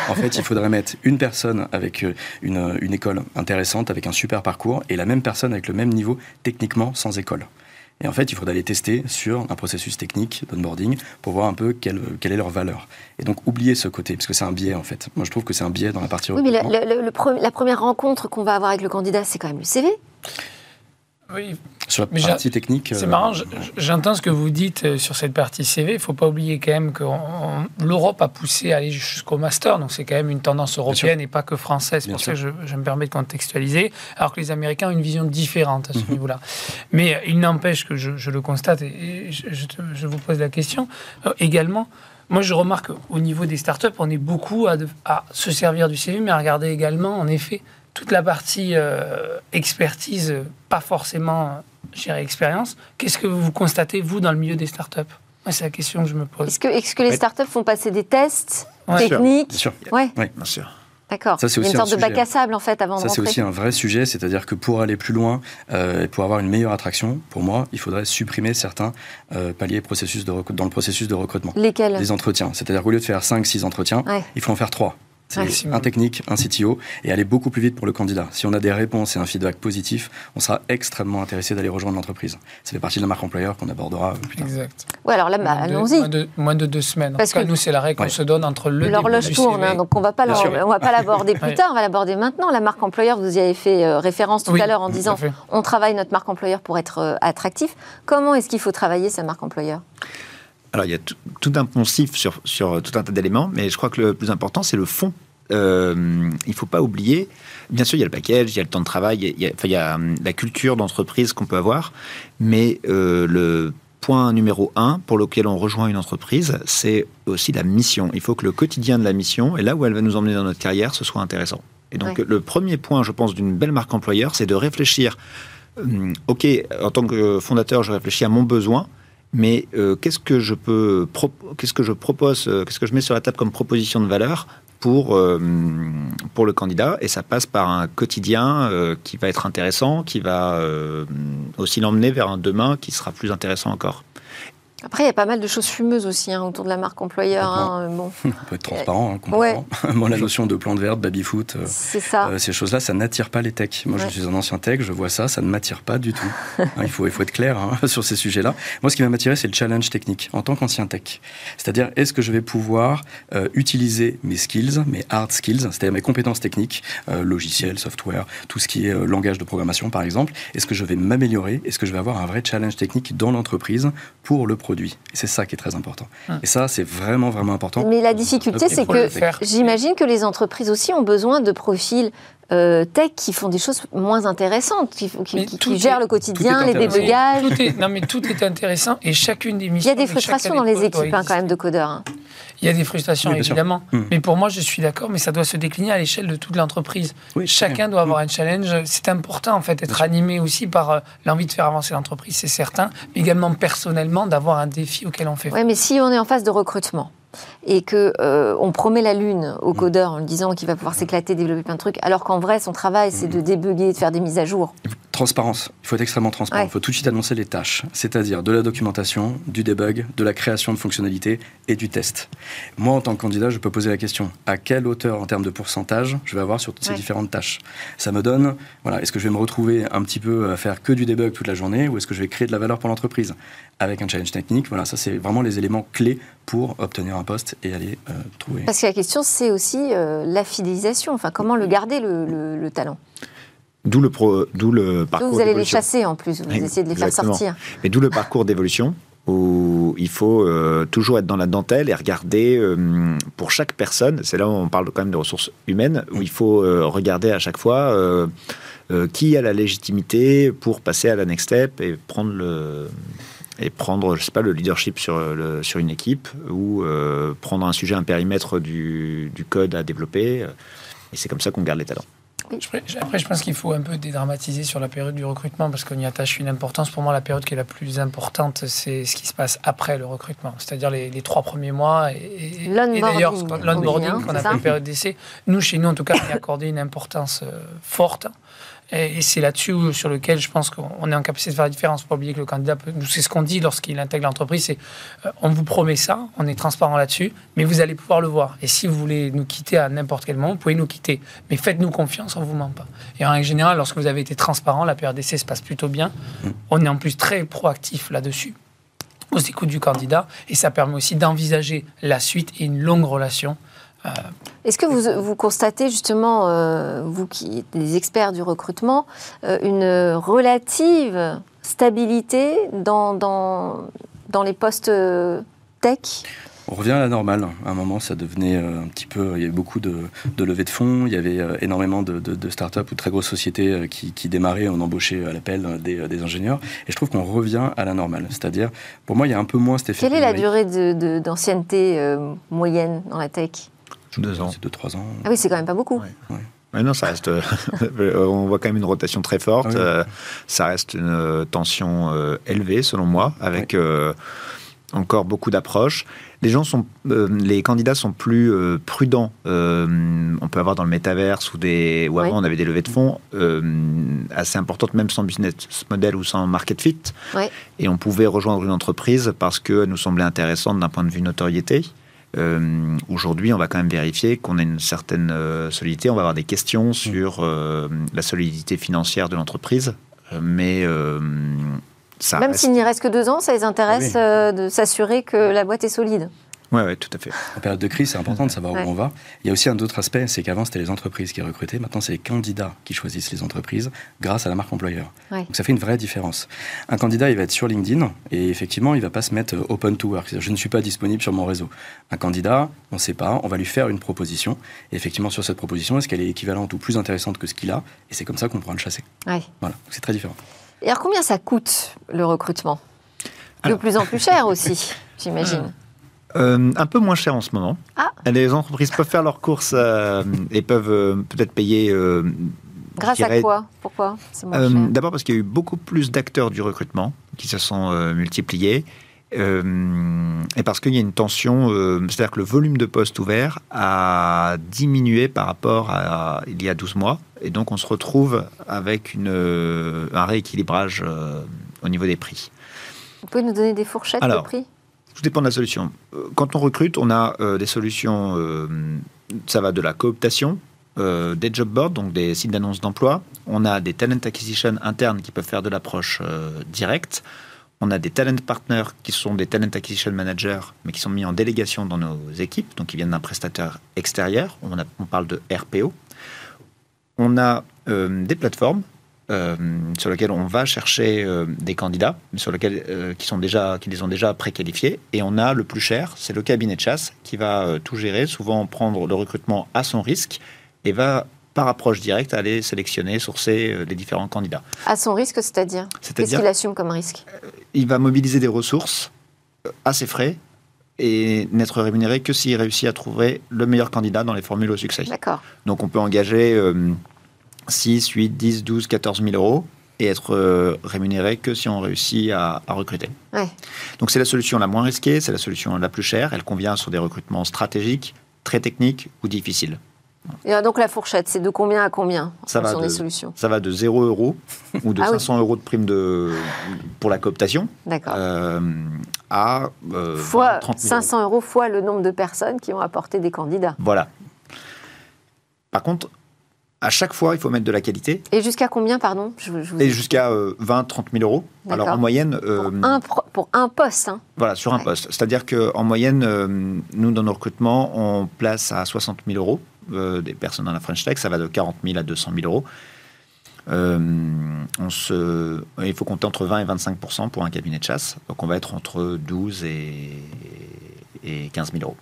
[SPEAKER 4] en fait, il faudrait mettre une personne avec une, une école intéressante, avec un super parcours, et la même personne avec le même niveau techniquement sans école. Et en fait, il faudrait les tester sur un processus technique d'onboarding pour voir un peu quelle, quelle, est leur valeur. Et donc, oublier ce côté, parce que c'est un biais, en fait. Moi, je trouve que c'est un biais dans la partie
[SPEAKER 1] Oui, mais la première rencontre qu'on va avoir avec le candidat, c'est quand même le CV.
[SPEAKER 2] Oui.
[SPEAKER 4] Sur la partie technique.
[SPEAKER 2] C'est marrant, euh, j'entends ce que vous dites euh, sur cette partie CV. Il ne faut pas oublier quand même que l'Europe a poussé à aller jusqu'au master, donc c'est quand même une tendance européenne et pas que française. C'est pour ça que je, me permets de contextualiser, alors que les Américains ont une vision différente à ce mhm. niveau-là. Mais euh, il n'empêche que je, le constate et je, vous pose la question également. Moi, je remarque au niveau des startups, on est beaucoup à, à se servir du CV, mais à regarder également, en effet, toute la partie euh, expertise, pas forcément, expérience. Qu'est-ce que vous constatez, vous, dans le milieu des startups? C'est la question que je me pose.
[SPEAKER 1] Est-ce que, est que les startups font passer des tests techniques? Bien
[SPEAKER 3] sûr. Ouais. Oui, bien sûr.
[SPEAKER 1] D'accord. une sorte de bac à sable en fait avant
[SPEAKER 4] ça,
[SPEAKER 1] de
[SPEAKER 4] rentrer. Ça c'est aussi un vrai sujet, c'est-à-dire que pour aller plus loin euh, et pour avoir une meilleure attraction, pour moi, il faudrait supprimer certains euh, paliers processus de dans le processus de recrutement.
[SPEAKER 1] Lesquels?
[SPEAKER 4] Les entretiens. C'est-à-dire qu'au lieu de faire 5-6 entretiens, il faut en faire 3. C'est un technique, un CTO, et aller beaucoup plus vite pour le candidat. Si on a des réponses et un feedback positif, on sera extrêmement intéressé d'aller rejoindre l'entreprise. Ça fait partie de la marque employeur qu'on abordera plus tard.
[SPEAKER 2] Exact.
[SPEAKER 1] Ouais, alors là, bah, allons-y.
[SPEAKER 2] Moins, de deux semaines. Parce que nous, c'est la règle qu'on se donne entre le
[SPEAKER 1] L'horloge tourne, hein, donc on va pas on va pas l'aborder plus tard, on va l'aborder maintenant. La marque employeur, vous y avez fait euh, référence tout à l'heure en disant on travaille notre marque employeur pour être euh, attractif. Comment est-ce qu'il faut travailler sa marque employeur?
[SPEAKER 3] Alors, il y a tout, un poncif sur, sur tout un tas d'éléments, mais je crois que le plus important, c'est le fond euh, il ne faut pas oublier, bien sûr, il y a le package, il y a le temps de travail, il y a, il y a hum, la culture d'entreprise qu'on peut avoir, mais euh, le point numéro un pour lequel on rejoint une entreprise, c'est aussi la mission. Il faut que le quotidien de la mission, et là où elle va nous emmener dans notre carrière, ce soit intéressant. Et donc, le premier point, je pense, d'une belle marque employeur, c'est de réfléchir. Hum, ok, en tant que fondateur, je réfléchis à mon besoin, mais euh, qu'est-ce que je peux, qu'est-ce que je propose, qu'est-ce que je mets sur la table comme proposition de valeur pour, euh, pour le candidat? Et ça passe par un quotidien euh, qui va être intéressant, qui va euh, aussi l'emmener vers un demain qui sera plus intéressant encore.
[SPEAKER 1] Après, il y a pas mal de choses fumeuses aussi hein, autour de la marque employeur. Hein,
[SPEAKER 4] bon. On peut être transparent, hein, ouais. Moi, la notion de plan de verte, baby-foot, euh, euh, ces choses-là, ça n'attire pas les techs. Moi, je suis un ancien tech, je vois ça, ça ne m'attire pas du tout. il, faut, il faut être clair sur ces sujets-là. Moi, ce qui va m'attirer, c'est le challenge technique en tant qu'ancien tech. C'est-à-dire, est-ce que je vais pouvoir euh, utiliser mes skills, mes hard skills, c'est-à-dire mes compétences techniques, logiciels, software, tout ce qui est langage de programmation, par exemple, est-ce que je vais m'améliorer? Est-ce que je vais avoir un vrai challenge technique dans l'entreprise pour le produit. Et c'est ça qui est très important. Ah. Et ça, c'est vraiment, vraiment important.
[SPEAKER 1] Mais la difficulté, c'est que j'imagine que les entreprises aussi ont besoin de profils euh, tech qui font des choses moins intéressantes, qui, gèrent le quotidien, les débugages.
[SPEAKER 2] non, mais tout est intéressant et chacune des missions.
[SPEAKER 1] Il y a des frustrations dans les équipes, hein, quand même, de codeurs. Hein.
[SPEAKER 2] Il y a des frustrations, évidemment. Hmm. Mais pour moi, je suis d'accord, mais ça doit se décliner à l'échelle de toute l'entreprise. Chacun doit avoir hmm. un challenge. C'est important, en fait, d'être animé aussi par euh, l'envie de faire avancer l'entreprise, c'est certain, mais également personnellement d'avoir un défi auquel on fait
[SPEAKER 1] face. Oui, mais si on est en phase de recrutement, et que euh, on promet la lune au codeur en lui disant qu'il va pouvoir s'éclater, développer plein de trucs, alors qu'en vrai son travail c'est de débugger, de faire des mises à jour.
[SPEAKER 4] Transparence. Il faut être extrêmement transparent. Il faut tout de suite annoncer les tâches, c'est-à-dire de la documentation, du debug, de la création de fonctionnalités et du test. Moi, en tant que candidat, je peux poser la question à quelle hauteur en termes de pourcentage je vais avoir sur toutes ces différentes tâches? Ça me donne, voilà, est-ce que je vais me retrouver un petit peu à faire que du debug toute la journée ou est-ce que je vais créer de la valeur pour l'entreprise? Avec un challenge technique Voilà, ça c'est vraiment les éléments clés pour obtenir un poste et aller euh, trouver.
[SPEAKER 1] Parce que la question, c'est aussi euh, la fidélisation. Enfin, comment le garder, le, talent?
[SPEAKER 3] D'où le, pro, le parcours.
[SPEAKER 1] vous allez les chasser en plus, vous essayez de les faire sortir.
[SPEAKER 3] Mais d'où le parcours d'évolution. où il faut euh, toujours être dans la dentelle et regarder euh, pour chaque personne, c'est là où on parle quand même de ressources humaines, où il faut euh, regarder à chaque fois qui a la légitimité pour passer à la next step et prendre le et prendre, je sais pas, le leadership sur, le, sur une équipe ou prendre un sujet, un périmètre du, du code à développer. Et c'est comme ça qu'on garde les talents.
[SPEAKER 2] Après, je pense qu'il faut un peu dédramatiser sur la période du recrutement parce qu'on y attache une importance. Pour moi, la période qui est la plus importante, c'est ce qui se passe après le recrutement, c'est-à-dire les, trois premiers mois. Et,
[SPEAKER 1] et d'ailleurs,
[SPEAKER 2] l'onboarding qu'on appelle période d'essai, nous, chez nous, en tout cas, on a accordé une importance euh, forte. Et, c'est là-dessus sur lequel je pense qu'on est en capacité de faire la différence. Pas oublier que le candidat, c'est ce qu'on dit lorsqu'il intègre l'entreprise, c'est euh, on vous promet ça, on est transparent là-dessus, mais vous allez pouvoir le voir. Et si vous voulez nous quitter à n'importe quel moment, vous pouvez nous quitter. Mais faites-nous confiance, on vous ment pas. Et en général, lorsque vous avez été transparent, la PRDC se passe plutôt bien. Mm. On est en plus très proactif là-dessus aux écoutes du candidat et ça permet aussi d'envisager la suite et une longue relation
[SPEAKER 1] Est-ce que vous, vous, constatez justement, euh, vous qui êtes des experts du recrutement, euh, une relative stabilité dans, dans, dans les postes tech?
[SPEAKER 4] On revient à la normale. À un moment, ça devenait un petit peu. Il y avait beaucoup de, de levées de fonds, il y avait énormément de, de, de startups ou de très grosses sociétés qui, qui démarraient, on embauchait à l'appel des, des, ingénieurs. Et je trouve qu'on revient à la normale. C'est-à-dire, pour moi, il y a un peu moins cet effet.
[SPEAKER 1] Quelle est la durée d'ancienneté moyenne dans la tech?
[SPEAKER 4] Deux ans. C'est deux, trois ans.
[SPEAKER 1] Ah oui, c'est quand même pas beaucoup.
[SPEAKER 3] Mais non, ça reste. Euh, on voit quand même une rotation très forte. Ah euh, ça reste une euh, tension élevée, selon moi, avec encore beaucoup d'approches. Les gens sont, les candidats sont plus prudents. on peut avoir dans le métaverse ou des, ou avant on avait des levées de fonds assez importantes, même sans business model ou sans market fit. Et on pouvait rejoindre une entreprise parce qu'elle nous semblait intéressante d'un point de vue notoriété. Euh, aujourd'hui, on va quand même vérifier qu'on a une certaine euh, solidité. On va avoir des questions sur euh, la solidité financière de l'entreprise, mais
[SPEAKER 1] ça même s'il n'y reste que deux ans, ça les intéresse ah de s'assurer que la boîte est solide.
[SPEAKER 3] Oui, ouais, tout à fait.
[SPEAKER 4] En période de crise, c'est important de savoir où on va. Il y a aussi un autre aspect, c'est qu'avant, c'était les entreprises qui recrutaient. Maintenant, c'est les candidats qui choisissent les entreprises grâce à la marque employeur. Donc, ça fait une vraie différence. Un candidat, il va être sur LinkedIn et effectivement, il va pas se mettre euh, open to work. Je ne suis pas disponible sur mon réseau. Un candidat, on ne sait pas, on va lui faire une proposition. Et effectivement, sur cette proposition, est-ce qu'elle est équivalente ou plus intéressante que ce qu'il a? Et c'est comme ça qu'on pourra le chasser. Voilà, c'est très différent.
[SPEAKER 1] Et alors, combien ça coûte le recrutement? De plus en plus cher aussi, j'imagine.
[SPEAKER 3] Euh, un peu moins cher en ce moment. Ah. Les entreprises peuvent faire leurs courses euh, et peuvent euh, peut-être payer.
[SPEAKER 1] Grâce à quoi? Pourquoi
[SPEAKER 3] D'abord parce qu'il y a eu beaucoup plus d'acteurs du recrutement qui se sont multipliés. et parce qu'il y a une tension, c'est-à-dire que le volume de postes ouverts a diminué par rapport à il y a 12 mois. Et donc on se retrouve avec une, un rééquilibrage au niveau des prix.
[SPEAKER 1] Vous pouvez nous donner des fourchettes de prix?
[SPEAKER 3] Tout dépend de la solution. Euh, quand on recrute, on a euh, des solutions, euh, ça va de la cooptation, des job boards, donc des sites d'annonce d'emploi. On a des talent acquisition internes qui peuvent faire de l'approche directe. On a des talent partners qui sont des talent acquisition managers, mais qui sont mis en délégation dans nos équipes, donc qui viennent d'un prestataire extérieur. On, parle de RPO. On a des plateformes euh, sur lequel on va chercher euh, des candidats, sur lequel, euh, qui, sont déjà, qui les ont déjà préqualifiés. Et on a le plus cher, c'est le cabinet de chasse qui va tout gérer, souvent prendre le recrutement à son risque et va par approche directe aller sélectionner, sourcer les différents candidats.
[SPEAKER 1] À son risque, c'est-à-dire? Qu'est-ce qu'il assume comme risque?
[SPEAKER 3] Il va mobiliser des ressources à ses frais et n'être rémunéré que s'il réussit à trouver le meilleur candidat dans les formules au succès.
[SPEAKER 1] D'accord.
[SPEAKER 3] Donc on peut engager 6, 8, 10, 12, 14 000 euros et être euh, rémunéré que si on réussit à, recruter. Donc c'est la solution la moins risquée, c'est la solution la plus chère. Elle convient sur des recrutements stratégiques, très techniques ou difficiles.
[SPEAKER 1] Et donc la fourchette, c'est de combien à combien
[SPEAKER 3] ça va de, solutions Ça va de 0 euros ou de 500 ah euros de prime de, pour la cooptation euh, à
[SPEAKER 1] euh, fois 500 euros fois le nombre de personnes qui ont apporté des candidats.
[SPEAKER 3] Voilà. Par contre, à chaque fois, il faut mettre de la qualité.
[SPEAKER 1] Et jusqu'à combien, pardon?
[SPEAKER 3] Et jusqu'à 20, 30 000 euros. Alors en moyenne.
[SPEAKER 1] pour, euh, un, pour, un, poste. Hein.
[SPEAKER 3] Voilà, sur un poste. C'est-à-dire qu'en moyenne, euh, nous, dans nos recrutements, on place à 60 000 euros euh, des personnes dans la French Tech. Ça va de 40 000 à 200 000 euros. on se, il faut compter entre 20 et 25 pour un cabinet de chasse. Donc on va être entre 12 et, et 15 000 euros.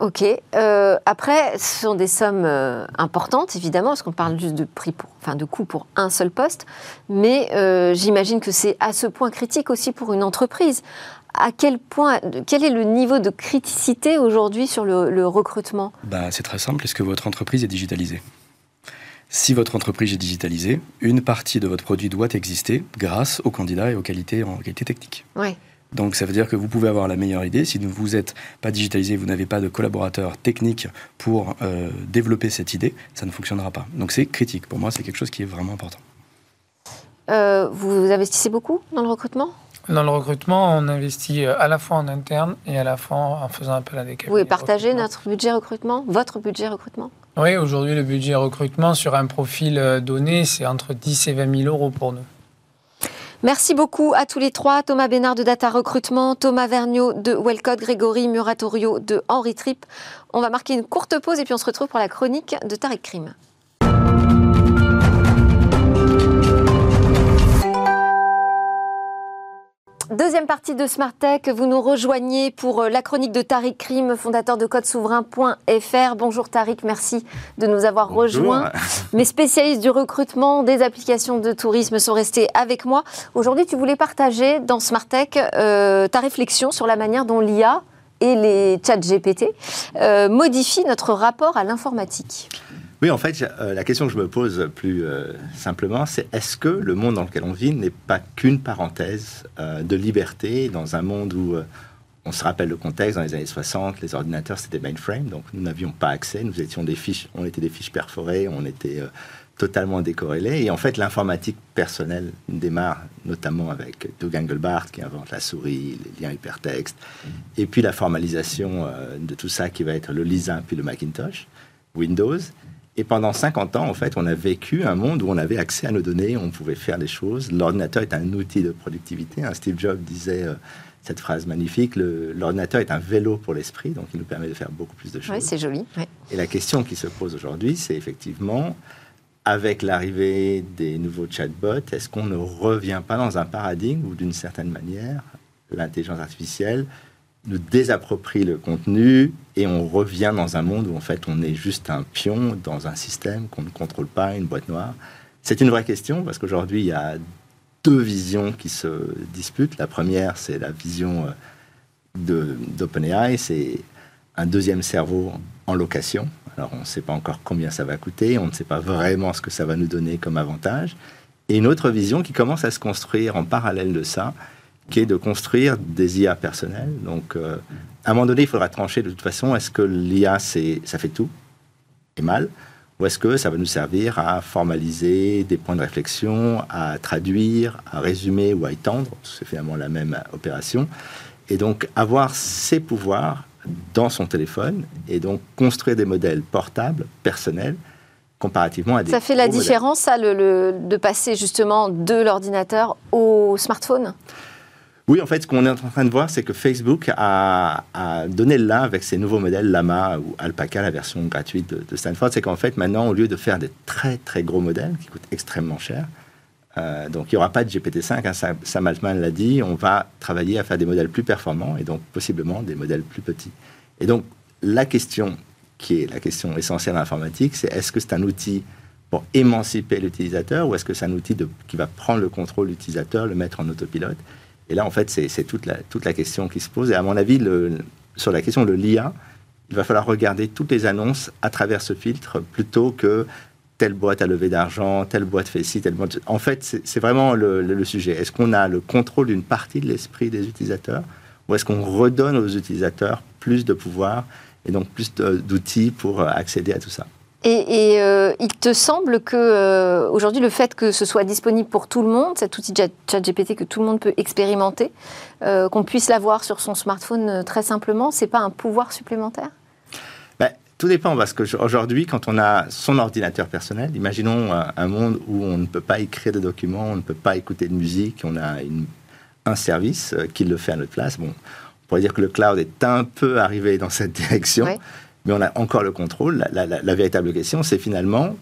[SPEAKER 1] Ok. Euh, après, ce sont des sommes euh, importantes, évidemment, parce qu'on parle juste de prix, pour, enfin de coût pour un seul poste. Mais euh, j'imagine que c'est à ce point critique aussi pour une entreprise. À quel point, quel est le niveau de criticité aujourd'hui sur le, recrutement?
[SPEAKER 4] Bah, C'est très simple. Est-ce que votre entreprise est digitalisée si votre entreprise est digitalisée, une partie de votre produit doit exister grâce aux candidats et aux qualités en qualité technique.
[SPEAKER 1] Ouais.
[SPEAKER 4] Donc ça veut dire que vous pouvez avoir la meilleure idée. Si vous n'êtes pas digitalisé, vous n'avez pas de collaborateurs techniques pour euh, développer cette idée, ça ne fonctionnera pas. Donc c'est critique. Pour moi, c'est quelque chose qui est vraiment important.
[SPEAKER 1] Euh, vous investissez beaucoup dans le recrutement?
[SPEAKER 2] Dans le recrutement, on investit euh, à la fois en interne et à la fois en faisant appel à des cabinets.
[SPEAKER 1] Vous pouvez partager notre budget recrutement, votre budget recrutement?
[SPEAKER 2] Oui, aujourd'hui, le budget recrutement sur un profil donné, c'est entre 10 et 20 000 euros pour nous.
[SPEAKER 1] Merci beaucoup à tous les trois, Thomas Bénard de Data Recrutement, Thomas Vergniaud de Wellcode, Grégory Muratorio de Henri Trip. On va marquer une courte pause et puis on se retrouve pour la chronique de Tarek Krim. Deuxième partie de Smart Tech, vous nous rejoignez pour euh, la chronique de Tariq Krim, fondateur de codesouverain.fr. Bonjour Tariq, merci de nous avoir rejoints. Mes spécialistes du recrutement des applications de tourisme sont restés avec moi. Aujourd'hui, tu voulais partager dans Smart Tech euh, ta réflexion sur la manière dont l'IA et les chats GPT euh, modifient notre rapport à l'informatique.
[SPEAKER 5] Oui, en fait, euh, la question que je me pose plus euh, simplement, c'est est-ce que le monde dans lequel on vit n'est pas qu'une parenthèse euh, de liberté dans un monde où on se rappelle le contexte, dans les années 60, les ordinateurs c'était mainframe, donc nous n'avions pas accès, nous étions des fiches, on était des fiches perforées, on était totalement décorrélés. Et en fait, l'informatique personnelle démarre notamment avec Doug Engelbart qui invente la souris, les liens hypertextes, et puis la formalisation de tout ça qui va être le Lisa puis le Macintosh, Windows. Et pendant 50 ans, en fait, on a vécu un monde où on avait accès à nos données, on pouvait faire des choses. L'ordinateur est un outil de productivité. Hein. Steve Jobs disait euh, cette phrase magnifique l'ordinateur est un vélo pour l'esprit, donc il nous permet de faire beaucoup plus de choses.
[SPEAKER 1] Oui, c'est joli.
[SPEAKER 5] Et la question qui se pose aujourd'hui, c'est effectivement, avec l'arrivée des nouveaux chatbots, est-ce qu'on ne revient pas dans un paradigme où, d'une certaine manière, l'intelligence artificielle nous désapproprie le contenu et on revient dans un monde où en fait on est juste un pion dans un système qu'on ne contrôle pas, une boîte noire. C'est une vraie question parce qu'aujourd'hui il y a deux visions qui se disputent. La première c'est la vision euh, d'OpenAI, c'est un deuxième cerveau en location. Alors on ne sait pas encore combien ça va coûter, on ne sait pas vraiment ce que ça va nous donner comme avantage. Et une autre vision qui commence à se construire en parallèle de ça, qui est de construire des IA personnelles. Donc, euh, à un moment donné, il faudra trancher de toute façon, est-ce que l'IA, ça fait tout et mal ou est-ce que ça va nous servir à formaliser des points de réflexion, à traduire, à résumer ou à étendre? C'est finalement la même opération. Et donc avoir ces pouvoirs dans son téléphone et donc construire des modèles portables, personnels, comparativement à des...
[SPEAKER 1] Ça fait la différence, ça, le, de passer justement de l'ordinateur au smartphone?
[SPEAKER 5] Oui, en fait, ce qu'on est en train de voir, c'est que Facebook a, donné le là avec ses nouveaux modèles Lama ou Alpaca, la version gratuite de, Stanford. C'est qu'en fait, maintenant, au lieu de faire des très très gros modèles qui coûtent extrêmement cher, euh, donc il n'y aura pas de GPT-5, hein, Sam Altman l'a dit, on va travailler à faire des modèles plus performants et donc possiblement des modèles plus petits. Et donc la question qui est la question essentielle en informatique, c'est est-ce que c'est un outil pour émanciper l'utilisateur ou est-ce que c'est un outil qui va prendre le contrôle de l'utilisateur, le mettre en autopilote? Et là, en fait, c'est toute la, question qui se pose. Et à mon avis, sur la question de l'IA, il va falloir regarder toutes les annonces à travers ce filtre plutôt que telle boîte a levé d'argent, telle boîte fait ci, telle boîte. En fait, c'est vraiment le, le, sujet. Est-ce qu'on a le contrôle d'une partie de l'esprit des utilisateurs ou est-ce qu'on redonne aux utilisateurs plus de pouvoir et donc plus d'outils pour accéder à tout ça?
[SPEAKER 1] Et, euh, il te semble que euh, aujourd'hui, le fait que ce soit disponible pour tout le monde, cet outil ChatGPT que tout le monde peut expérimenter, euh, qu'on puisse l'avoir sur son smartphone très simplement, c'est pas un pouvoir supplémentaire?
[SPEAKER 5] Ben, Tout dépend parce qu'aujourd'hui, quand on a son ordinateur personnel, imaginons un, monde où on ne peut pas écrire de documents, on ne peut pas écouter de musique, on a un service qui le fait à notre place. Bon, on pourrait dire que le cloud est un peu arrivé dans cette direction mais on a encore le contrôle. La, véritable question, c'est finalement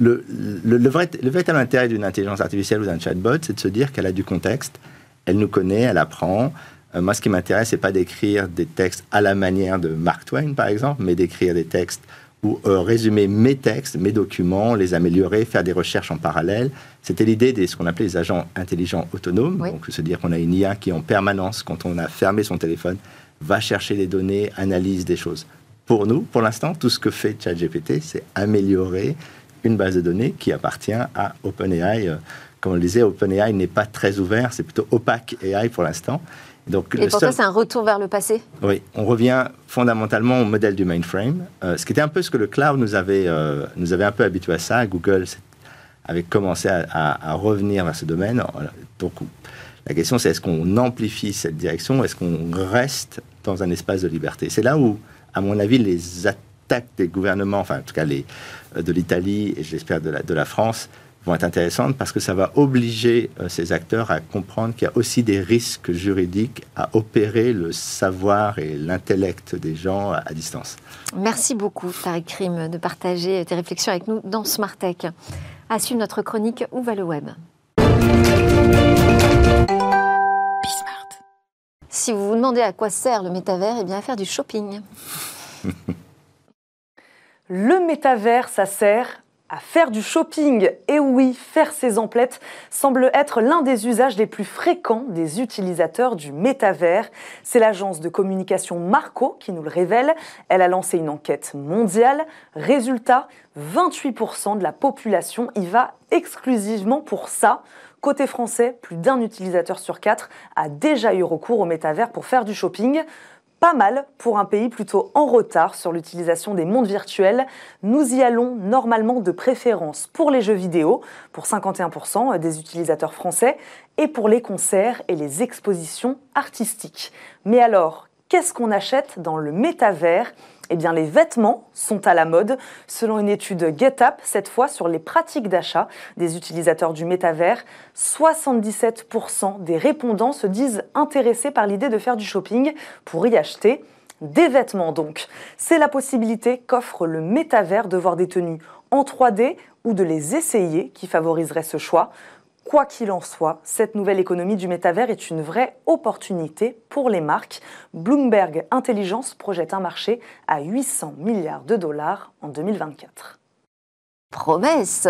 [SPEAKER 5] le, le, vrai, le véritable intérêt d'une intelligence artificielle ou d'un chatbot, c'est de se dire qu'elle a du contexte, elle nous connaît, elle apprend. Euh, moi, ce qui m'intéresse, c'est pas d'écrire des textes à la manière de Mark Twain, par exemple, mais d'écrire des textes ou euh, résumer mes textes, mes documents, les améliorer, faire des recherches en parallèle. C'était l'idée de ce qu'on appelait les agents intelligents autonomes. Donc, se dire qu'on a une IA qui, en permanence, quand on a fermé son téléphone, va chercher les données, analyse des choses. Pour nous, pour l'instant, tout ce que fait ChatGPT, c'est améliorer une base de données qui appartient à OpenAI. Euh, comme on le disait, OpenAI n'est pas très ouvert, c'est plutôt opaque AI pour l'instant.
[SPEAKER 1] Donc, Et pour ça, c'est un retour vers le passé?
[SPEAKER 5] Oui, on revient fondamentalement au modèle du mainframe, euh, ce qui était un peu ce que le cloud nous avait, euh, nous avait un peu habitué à ça. Google avait commencé à, revenir vers ce domaine. Donc, la question, c'est est-ce qu'on amplifie cette direction? Est-ce qu'on reste dans un espace de liberté? C'est là où, à mon avis, les attaques des gouvernements, enfin, en tout cas les, de l'Italie et j'espère de la, de la France, vont être intéressantes parce que ça va obliger euh, ces acteurs à comprendre qu'il y a aussi des risques juridiques à opérer le savoir et l'intellect des gens à distance.
[SPEAKER 1] Merci beaucoup, Tariq Krim, de partager tes réflexions avec nous dans Smart Tech. À suivre notre chronique Où va le web? Si vous vous demandez à quoi sert le métavers, eh bien à faire du shopping.
[SPEAKER 6] le métavers, ça sert à faire du shopping. Et oui, faire ses emplettes semble être l'un des usages les plus fréquents des utilisateurs du métavers. C'est l'agence de communication Marco qui nous le révèle. Elle a lancé une enquête mondiale. Résultat, 28% de la population y va exclusivement pour ça. Côté français, plus d'un utilisateur sur quatre a déjà eu recours au métavers pour faire du shopping pas mal pour un pays plutôt en retard sur l'utilisation des mondes virtuels. Nous y allons normalement de préférence pour les jeux vidéo, pour 51% des utilisateurs français, et pour les concerts et les expositions artistiques. Mais alors, qu'est-ce qu'on achète dans le métavers? Eh bien, les vêtements sont à la mode, selon une étude GetUp, cette fois sur les pratiques d'achat des utilisateurs du métavers. 77% des répondants se disent intéressés par l'idée de faire du shopping pour y acheter des vêtements donc. C'est la possibilité qu'offre le métavers de voir des tenues en 3D ou de les essayer qui favoriserait ce choix. Quoi qu'il en soit, cette nouvelle économie du métavers est une vraie opportunité pour les marques. Bloomberg Intelligence projette un marché à 800 milliards de dollars en 2024
[SPEAKER 1] promesse,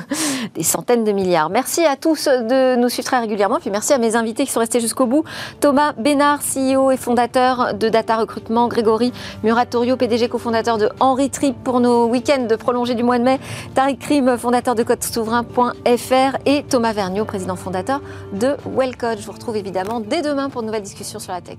[SPEAKER 1] des centaines de milliards. Merci à tous de nous suivre très régulièrement, puis merci à mes invités qui sont restés jusqu'au bout. Thomas Bénard, CEO et fondateur de Data Recrutement, Grégory Muratorio, PDG cofondateur de Henri Trip pour nos week-ends de prolongée du mois de mai, Tariq Krim, fondateur de CodeSouverain.fr et Thomas Vergniaud, président fondateur de Wellcode. Je vous retrouve évidemment dès demain pour une nouvelle discussion sur la tech.